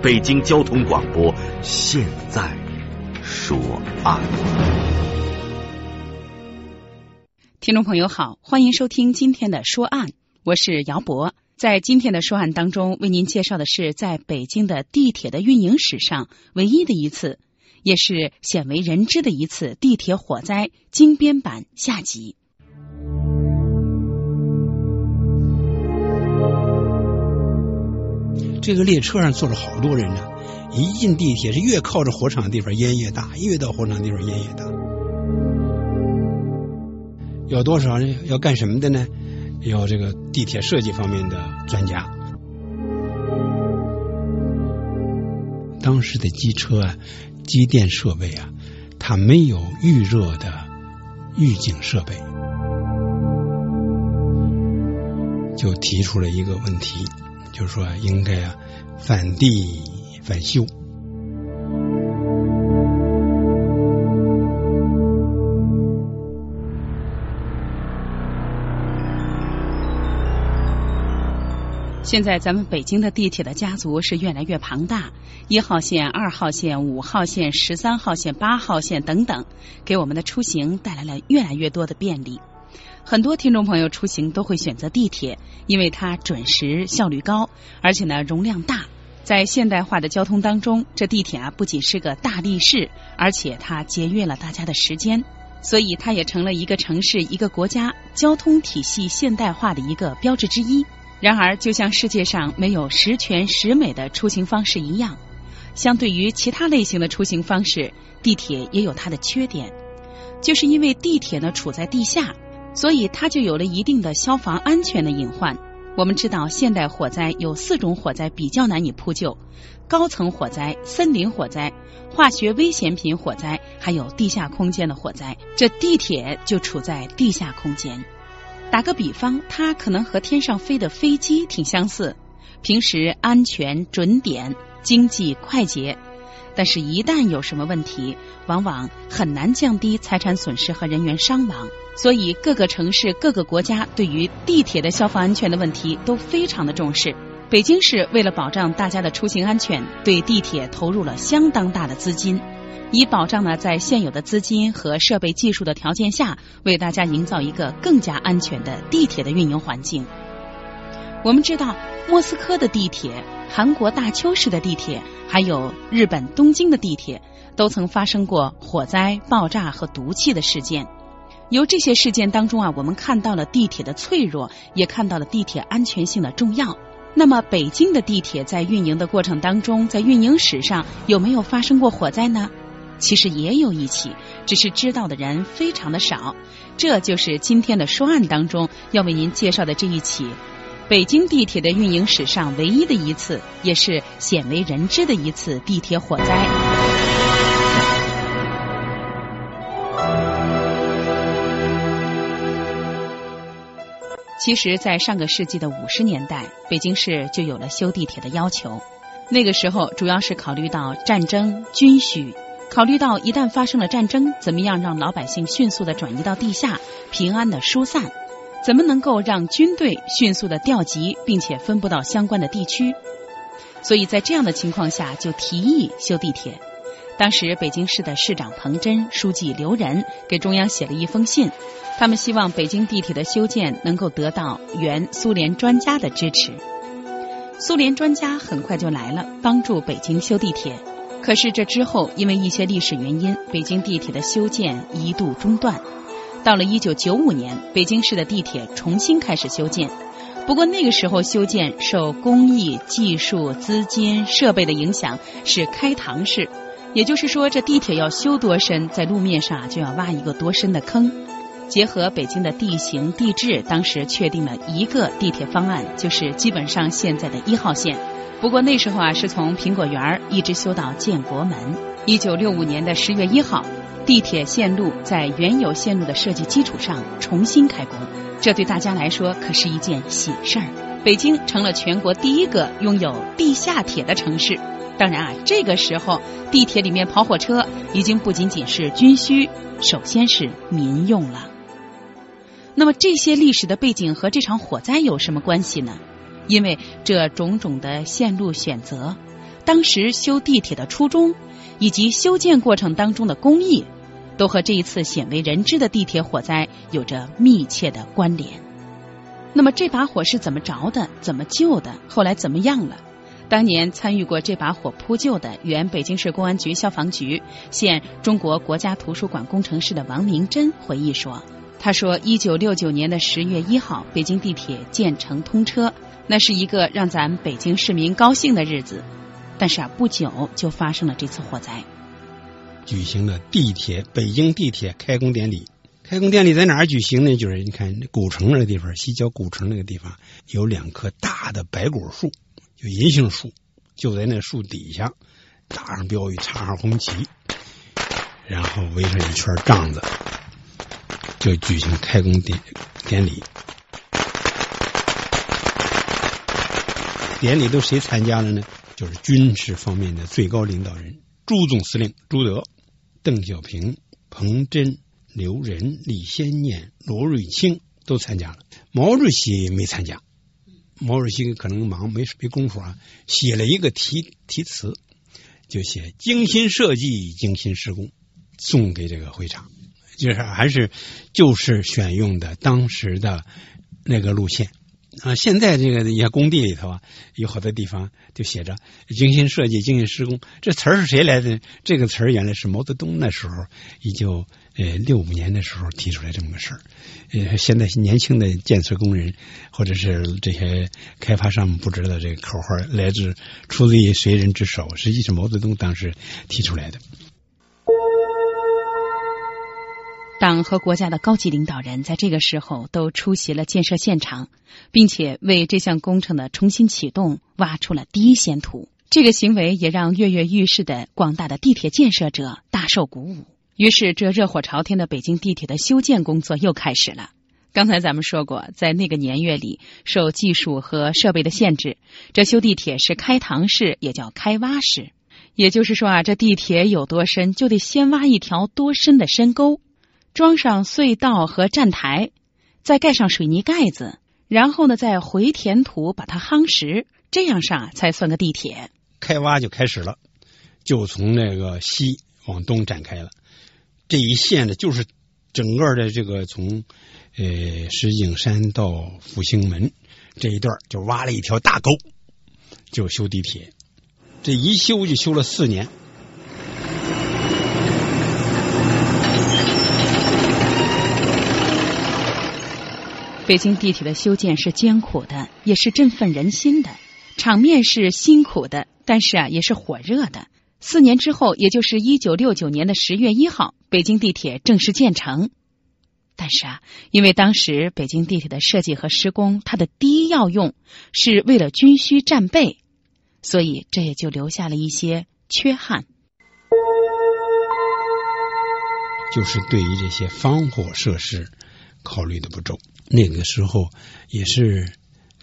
北京交通广播现在说案。听众朋友好，欢迎收听今天的说案，我是姚博。在今天的说案当中，为您介绍的是在北京的地铁的运营史上唯一的一次，也是鲜为人知的一次地铁火灾精编版下集。这个列车上坐了好多人呢，一进地铁是越靠着火场的地方烟越大，越到火场地方烟越大。有多少人要干什么的呢？要这个地铁设计方面的专家。当时的机车啊，机电设备啊，它没有预热的预警设备，就提出了一个问题。就是说，应该啊，反地返修。现在咱们北京的地铁的家族是越来越庞大，一号线、二号线、五号线、十三号线、八号线等等，给我们的出行带来了越来越多的便利。很多听众朋友出行都会选择地铁，因为它准时、效率高，而且呢容量大。在现代化的交通当中，这地铁啊不仅是个大力士，而且它节约了大家的时间，所以它也成了一个城市、一个国家交通体系现代化的一个标志之一。然而，就像世界上没有十全十美的出行方式一样，相对于其他类型的出行方式，地铁也有它的缺点，就是因为地铁呢处在地下。所以它就有了一定的消防安全的隐患。我们知道，现代火灾有四种火灾比较难以扑救：高层火灾、森林火灾、化学危险品火灾，还有地下空间的火灾。这地铁就处在地下空间。打个比方，它可能和天上飞的飞机挺相似，平时安全、准点、经济、快捷。但是，一旦有什么问题，往往很难降低财产损失和人员伤亡。所以，各个城市、各个国家对于地铁的消防安全的问题都非常的重视。北京市为了保障大家的出行安全，对地铁投入了相当大的资金，以保障呢在现有的资金和设备技术的条件下，为大家营造一个更加安全的地铁的运营环境。我们知道，莫斯科的地铁。韩国大邱市的地铁，还有日本东京的地铁，都曾发生过火灾、爆炸和毒气的事件。由这些事件当中啊，我们看到了地铁的脆弱，也看到了地铁安全性的重要。那么，北京的地铁在运营的过程当中，在运营史上有没有发生过火灾呢？其实也有一起，只是知道的人非常的少。这就是今天的说案当中要为您介绍的这一起。北京地铁的运营史上唯一的一次，也是鲜为人知的一次地铁火灾。其实，在上个世纪的五十年代，北京市就有了修地铁的要求。那个时候，主要是考虑到战争、军需，考虑到一旦发生了战争，怎么样让老百姓迅速的转移到地下，平安的疏散。怎么能够让军队迅速的调集，并且分布到相关的地区？所以在这样的情况下，就提议修地铁。当时北京市的市长彭真、书记刘仁给中央写了一封信，他们希望北京地铁的修建能够得到原苏联专家的支持。苏联专家很快就来了，帮助北京修地铁。可是这之后，因为一些历史原因，北京地铁的修建一度中断。到了一九九五年，北京市的地铁重新开始修建。不过那个时候修建受工艺、技术、资金、设备的影响是开膛式，也就是说这地铁要修多深，在路面上就要挖一个多深的坑。结合北京的地形地质，当时确定了一个地铁方案，就是基本上现在的一号线。不过那时候啊，是从苹果园一直修到建国门。一九六五年的十月一号，地铁线路在原有线路的设计基础上重新开工，这对大家来说可是一件喜事儿。北京成了全国第一个拥有地下铁的城市。当然啊，这个时候地铁里面跑火车已经不仅仅是军需，首先是民用了。那么这些历史的背景和这场火灾有什么关系呢？因为这种种的线路选择，当时修地铁的初衷，以及修建过程当中的工艺，都和这一次鲜为人知的地铁火灾有着密切的关联。那么这把火是怎么着的？怎么救的？后来怎么样了？当年参与过这把火扑救的原北京市公安局消防局、现中国国家图书馆工程师的王明珍回忆说。他说：“一九六九年的十月一号，北京地铁建成通车，那是一个让咱北京市民高兴的日子。但是啊，不久就发生了这次火灾。举行了地铁北京地铁开工典礼。开工典礼在哪儿举行呢？就是你看古城那个地方，西郊古城那个地方有两棵大的白果树，就银杏树，就在那树底下打上标语，插上红旗，然后围上一圈帐子。”就举行开工典典礼，典礼都谁参加了呢？就是军事方面的最高领导人，朱总司令朱德、邓小平、彭真、刘仁、李先念、罗瑞卿都参加了，毛主席没参加。毛主席可能忙没没工夫啊，写了一个题题词，就写精心设计、精心施工，送给这个会场。就是还是就是选用的当时的那个路线啊，现在这个一些工地里头啊，有好多地方就写着精心设计、精心施工，这词儿是谁来的？这个词儿原来是毛泽东那时候，一九呃六五年的时候提出来这么个事儿。呃，现在年轻的建设工人或者是这些开发商不知道这个口号来自出自于谁人之手，实际是毛泽东当时提出来的。党和国家的高级领导人在这个时候都出席了建设现场，并且为这项工程的重新启动挖出了第一先土。这个行为也让跃跃欲试的广大的地铁建设者大受鼓舞。于是，这热火朝天的北京地铁的修建工作又开始了。刚才咱们说过，在那个年月里，受技术和设备的限制，这修地铁是开膛式，也叫开挖式。也就是说啊，这地铁有多深，就得先挖一条多深的深沟。装上隧道和站台，再盖上水泥盖子，然后呢，再回填土把它夯实，这样上才算个地铁。开挖就开始了，就从那个西往东展开了。这一线呢，就是整个的这个从呃石景山到复兴门这一段，就挖了一条大沟，就修地铁。这一修就修了四年。北京地铁的修建是艰苦的，也是振奋人心的，场面是辛苦的，但是啊，也是火热的。四年之后，也就是一九六九年的十月一号，北京地铁正式建成。但是啊，因为当时北京地铁的设计和施工，它的第一要用是为了军需战备，所以这也就留下了一些缺憾。就是对于这些防火设施考虑的不周。那个时候也是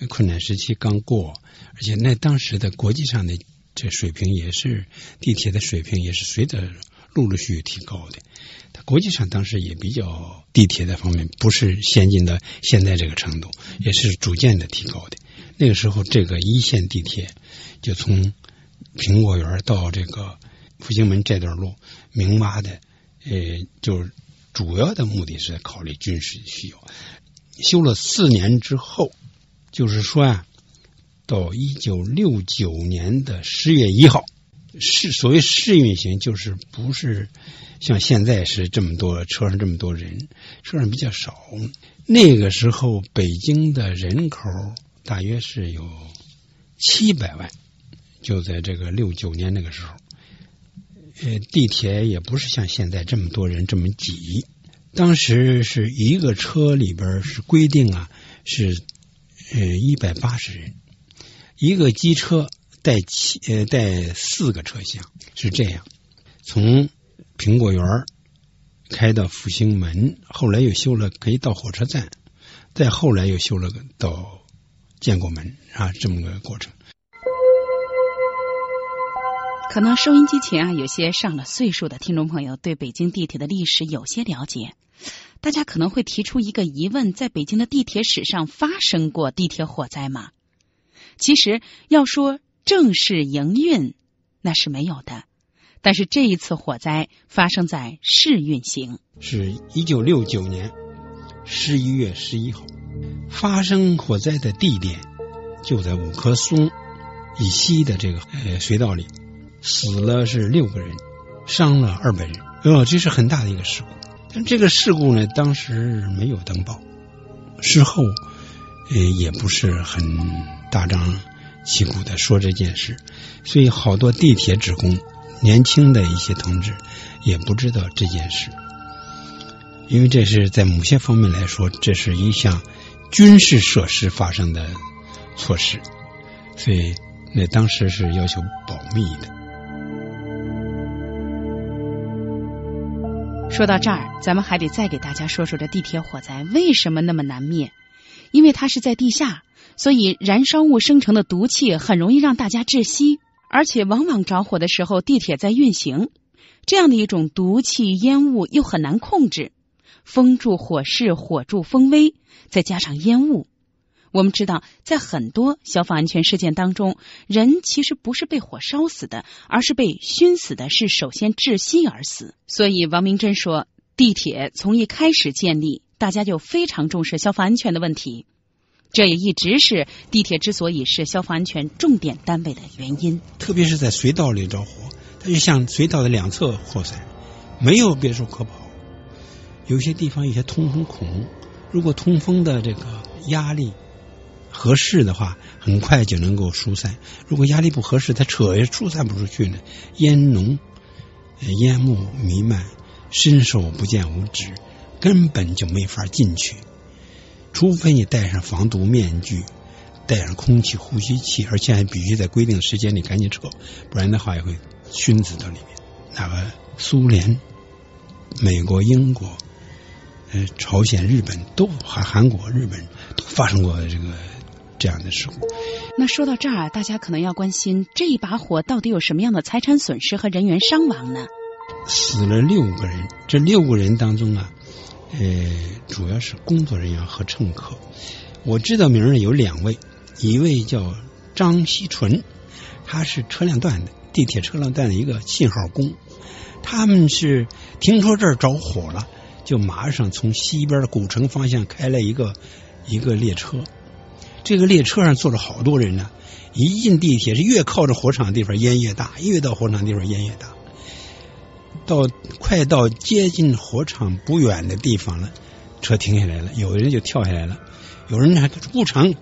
困难时期刚过，而且那当时的国际上的这水平也是地铁的水平也是随着陆陆续续提高的。它国际上当时也比较地铁的方面不是先进的现在这个程度，也是逐渐的提高的。那个时候这个一线地铁就从苹果园到这个复兴门这段路明挖的，呃，就主要的目的是考虑军事需要。修了四年之后，就是说啊，到一九六九年的十月一号，试所谓试运行，就是不是像现在是这么多车上这么多人，车上比较少。那个时候北京的人口大约是有七百万，就在这个六九年那个时候，呃，地铁也不是像现在这么多人这么挤。当时是一个车里边是规定啊，是呃一百八十人，一个机车带七呃带四个车厢，是这样。从苹果园开到复兴门，后来又修了可以到火车站，再后来又修了个到建国门啊，这么个过程。可能收音机前啊，有些上了岁数的听众朋友对北京地铁的历史有些了解。大家可能会提出一个疑问：在北京的地铁史上发生过地铁火灾吗？其实要说正式营运，那是没有的。但是这一次火灾发生在试运行，是一九六九年十一月十一号，发生火灾的地点就在五棵松以西的这个呃隧道里。死了是六个人，伤了二百人，哦，这是很大的一个事故。但这个事故呢，当时没有登报，事后呃也不是很大张旗鼓的说这件事，所以好多地铁职工、年轻的一些同志也不知道这件事，因为这是在某些方面来说，这是一项军事设施发生的措施，所以那当时是要求保密的。说到这儿，咱们还得再给大家说说这地铁火灾为什么那么难灭？因为它是在地下，所以燃烧物生成的毒气很容易让大家窒息，而且往往着火的时候地铁在运行，这样的一种毒气烟雾又很难控制，风助火势，火助风威，再加上烟雾。我们知道，在很多消防安全事件当中，人其实不是被火烧死的，而是被熏死的，是首先窒息而死。所以，王明珍说，地铁从一开始建立，大家就非常重视消防安全的问题，这也一直是地铁之所以是消防安全重点单位的原因。特别是在隧道里着火，它就像隧道的两侧扩散，没有别处可跑。有些地方有些通风孔，如果通风的这个压力。合适的话，很快就能够疏散。如果压力不合适，它扯也疏散不出去呢。烟浓、烟雾弥漫，伸手不见五指，根本就没法进去。除非你戴上防毒面具，戴上空气呼吸器，而且还必须在规定的时间里赶紧撤，不然的话也会熏死到里面。那个苏联、美国、英国、朝鲜、日本都还韩国、日本都发生过这个。这样的事故。那说到这儿，大家可能要关心这一把火到底有什么样的财产损失和人员伤亡呢？死了六个人，这六个人当中啊，呃，主要是工作人员和乘客。我知道名儿有两位，一位叫张锡纯，他是车辆段的地铁车辆段的一个信号工。他们是听说这儿着火了，就马上从西边的古城方向开了一个一个列车。这个列车上坐着好多人呢，一进地铁是越靠着火场的地方烟越大，越到火场地方烟越大。到快到接近火场不远的地方了，车停下来了，有的人就跳下来了，有人还不成，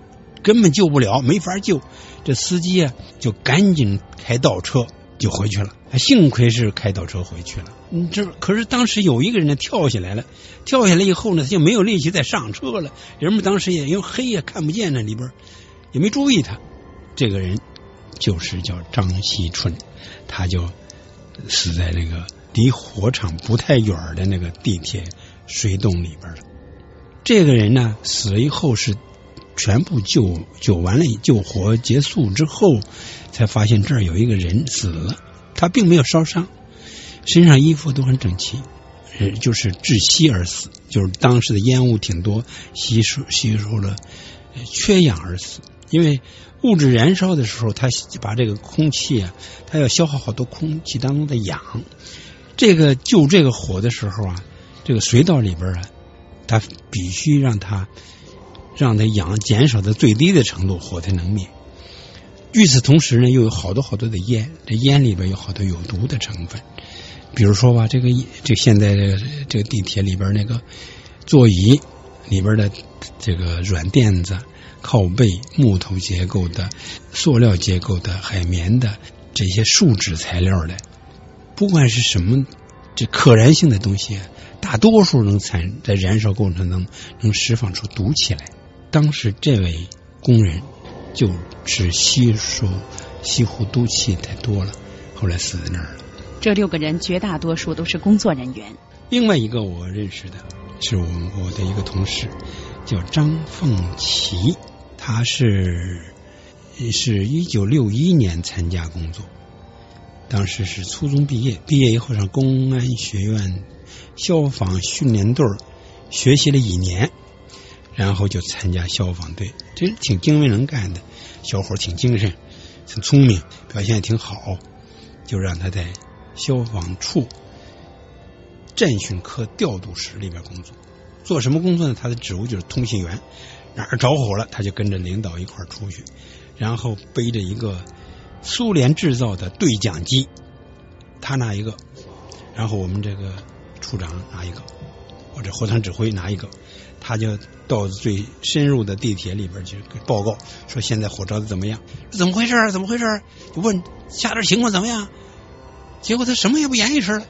根本救不了，没法救。这司机啊，就赶紧开倒车就回去了。幸亏是开倒车回去了。嗯，这可是当时有一个人呢跳下来了，跳下来以后呢，他就没有力气再上车了。人们当时也因为黑也看不见那里边，也没注意他。这个人就是叫张锡春，他就死在那个离火场不太远的那个地铁水洞里边了。这个人呢死了以后是全部救救完了，救火结束之后才发现这儿有一个人死了。他并没有烧伤，身上衣服都很整齐，呃，就是窒息而死，就是当时的烟雾挺多，吸收吸收了缺氧而死。因为物质燃烧的时候，它把这个空气啊，它要消耗好多空气当中的氧。这个救这个火的时候啊，这个隧道里边啊，它必须让它让它氧减少到最低的程度，火才能灭。与此同时呢，又有好多好多的烟，这烟里边有好多有毒的成分，比如说吧，这个这现在这个这个地铁里边那个座椅里边的这个软垫子、靠背、木头结构的、塑料结构的、海绵的这些树脂材料的，不管是什么这可燃性的东西，大多数能产在燃烧过程中能能释放出毒气来。当时这位工人就是吸收西湖毒气太多了，后来死在那儿了。这六个人绝大多数都是工作人员。另外一个我认识的是我我的一个同事，叫张凤琪，他是是一九六一年参加工作，当时是初中毕业，毕业以后上公安学院消防训练队学习了一年，然后就参加消防队，这挺精明能干的小伙，挺精神，挺聪明，表现也挺好，就让他在消防处。战训科调度室里边工作，做什么工作呢？他的职务就是通信员，哪儿着火了，他就跟着领导一块儿出去，然后背着一个苏联制造的对讲机，他拿一个，然后我们这个处长拿一个，或者火场指挥拿一个，他就到最深入的地铁里边去报告，说现在火着的怎么样？怎么回事？怎么回事？就问下边情况怎么样？结果他什么也不言语似的。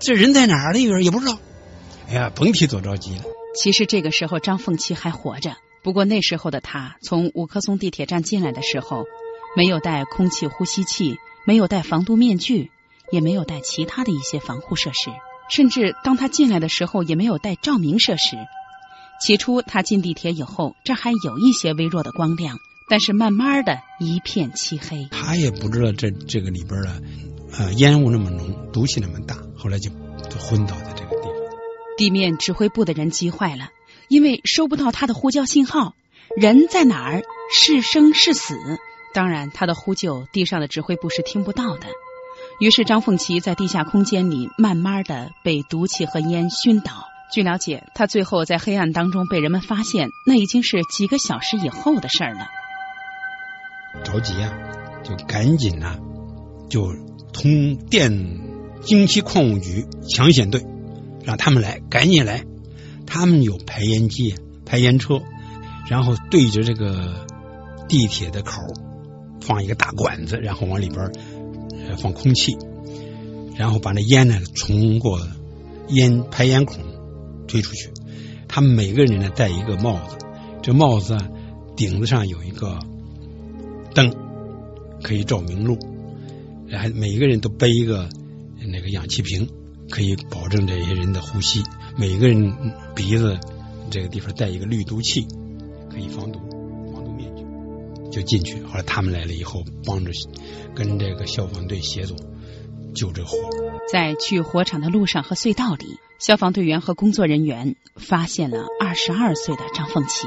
这人在哪儿呢？也不知道。哎呀，甭提多着急了。其实这个时候张凤岐还活着，不过那时候的他从五棵松地铁站进来的时候，没有带空气呼吸器，没有戴防毒面具，也没有带其他的一些防护设施，甚至当他进来的时候也没有带照明设施。起初他进地铁以后，这还有一些微弱的光亮，但是慢慢的一片漆黑。他也不知道这这个里边的呃烟雾那么浓，毒气那么大。后来就就昏倒在这个地方。地面指挥部的人急坏了，因为收不到他的呼叫信号，人在哪儿是生是死？当然，他的呼救地上的指挥部是听不到的。于是张凤琪在地下空间里慢慢的被毒气和烟熏倒。据了解，他最后在黑暗当中被人们发现，那已经是几个小时以后的事儿了。着急啊，就赶紧啊，就通电。京西矿务局抢险队，让他们来，赶紧来。他们有排烟机、排烟车，然后对着这个地铁的口放一个大管子，然后往里边放空气，然后把那烟呢通过烟排烟孔推出去。他们每个人呢戴一个帽子，这帽子顶子上有一个灯，可以照明路。然后每个人都背一个。那个氧气瓶可以保证这些人的呼吸。每个人鼻子这个地方带一个滤毒器，可以防毒，就进去。后来他们来了以后，帮着跟这个消防队协作救这火。在去火场的路上和隧道里，消防队员和工作人员发现了二十二岁的张凤琪。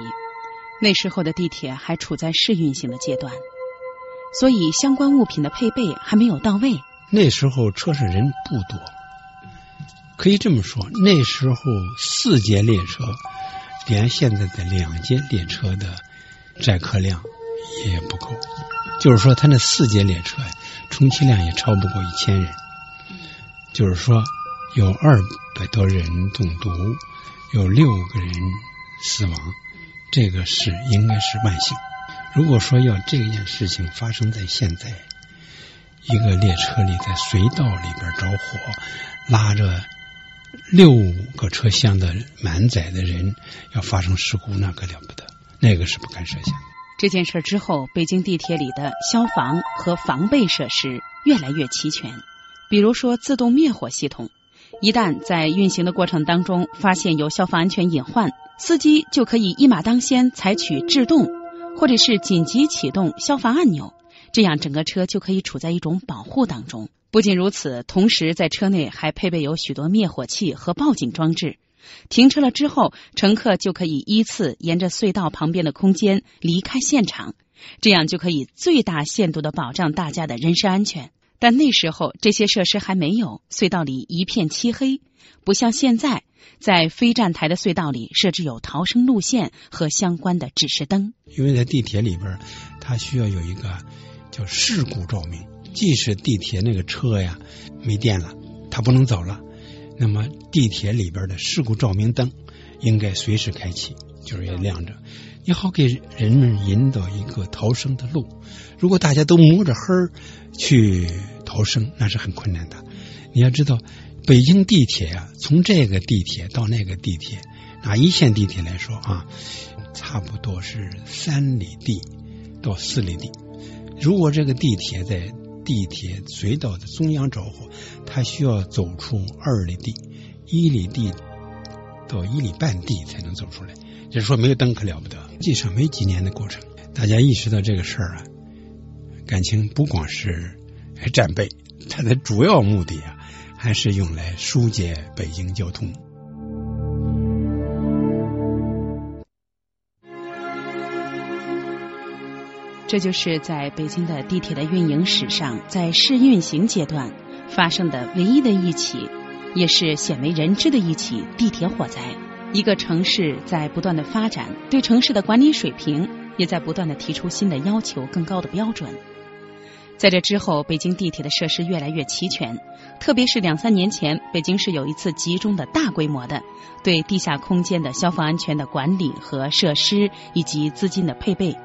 那时候的地铁还处在试运行的阶段，所以相关物品的配备还没有到位。那时候车上人不多，可以这么说，那时候四节列车连现在的两节列车的载客量也不够，就是说，他那四节列车充其量也超不过一千人，就是说有二百多人中毒，有六个人死亡，这个是应该是万幸。如果说要这件事情发生在现在。一个列车里在隧道里边着火，拉着六个车厢的满载的人要发生事故，那可了不得，那个是不敢设想。这件事之后，北京地铁里的消防和防备设施越来越齐全，比如说自动灭火系统，一旦在运行的过程当中发现有消防安全隐患，司机就可以一马当先采取制动或者是紧急启动消防按钮。这样，整个车就可以处在一种保护当中。不仅如此，同时在车内还配备有许多灭火器和报警装置。停车了之后，乘客就可以依次沿着隧道旁边的空间离开现场，这样就可以最大限度的保障大家的人身安全。但那时候这些设施还没有，隧道里一片漆黑，不像现在，在非站台的隧道里设置有逃生路线和相关的指示灯。因为在地铁里边，它需要有一个。叫事故照明，即使地铁那个车呀没电了，它不能走了，那么地铁里边的事故照明灯应该随时开启，就是也亮着，也好给人们引导一个逃生的路。如果大家都摸着黑去逃生，那是很困难的。你要知道，北京地铁啊，从这个地铁到那个地铁，拿一线地铁来说啊，差不多是三里地到四里地。如果这个地铁在地铁隧道的中央着火，它需要走出二里地、一里地到一里半地才能走出来。就是说，没有灯可了不得。实际上没几年的过程，大家意识到这个事儿啊，感情不光是战备，它的主要目的啊，还是用来疏解北京交通。这就是在北京的地铁的运营史上，在试运行阶段发生的唯一的一起，也是鲜为人知的一起地铁火灾。一个城市在不断的发展，对城市的管理水平也在不断的提出新的要求、更高的标准。在这之后，北京地铁的设施越来越齐全，特别是两三年前，北京市有一次集中的大规模的对地下空间的消防安全的管理和设施以及资金的配备。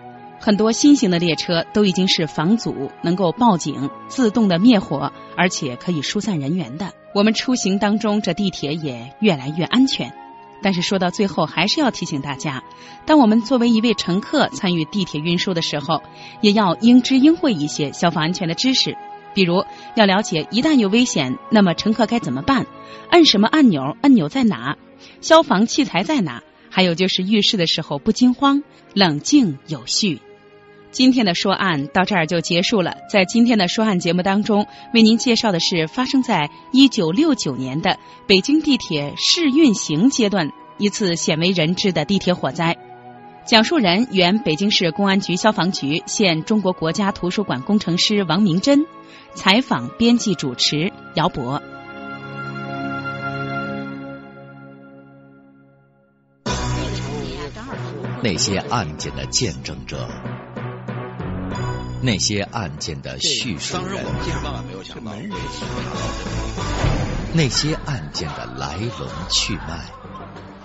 很多新型的列车都已经是防阻、能够报警、自动的灭火，而且可以疏散人员的。我们出行当中，这地铁也越来越安全。但是说到最后，还是要提醒大家，当我们作为一位乘客参与地铁运输的时候，也要应知应会一些消防安全的知识，比如要了解一旦有危险，那么乘客该怎么办？按什么按钮？按钮在哪？消防器材在哪？还有就是遇事的时候不惊慌，冷静有序。今天的说案到这儿就结束了。在今天的说案节目当中，为您介绍的是发生在一九六九年的北京地铁试运行阶段一次鲜为人知的地铁火灾。讲述人原北京市公安局消防局，现中国国家图书馆工程师王明珍。采访、编辑、主持姚博。那些案件的见证者。那些案件的叙述人，那些案件的来龙去脉，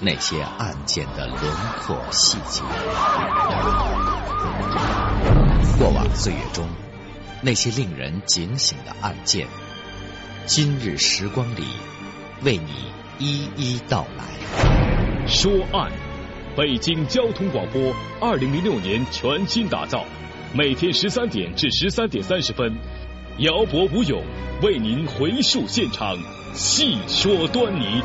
那些案件的轮廓细节，过往岁月中那些令人警醒的案件，今日时光里为你一一道来。说案，北京交通广播，二零零六年全新打造。每天十三点至十三点三十分，姚博吴勇为您回述现场，细说端倪。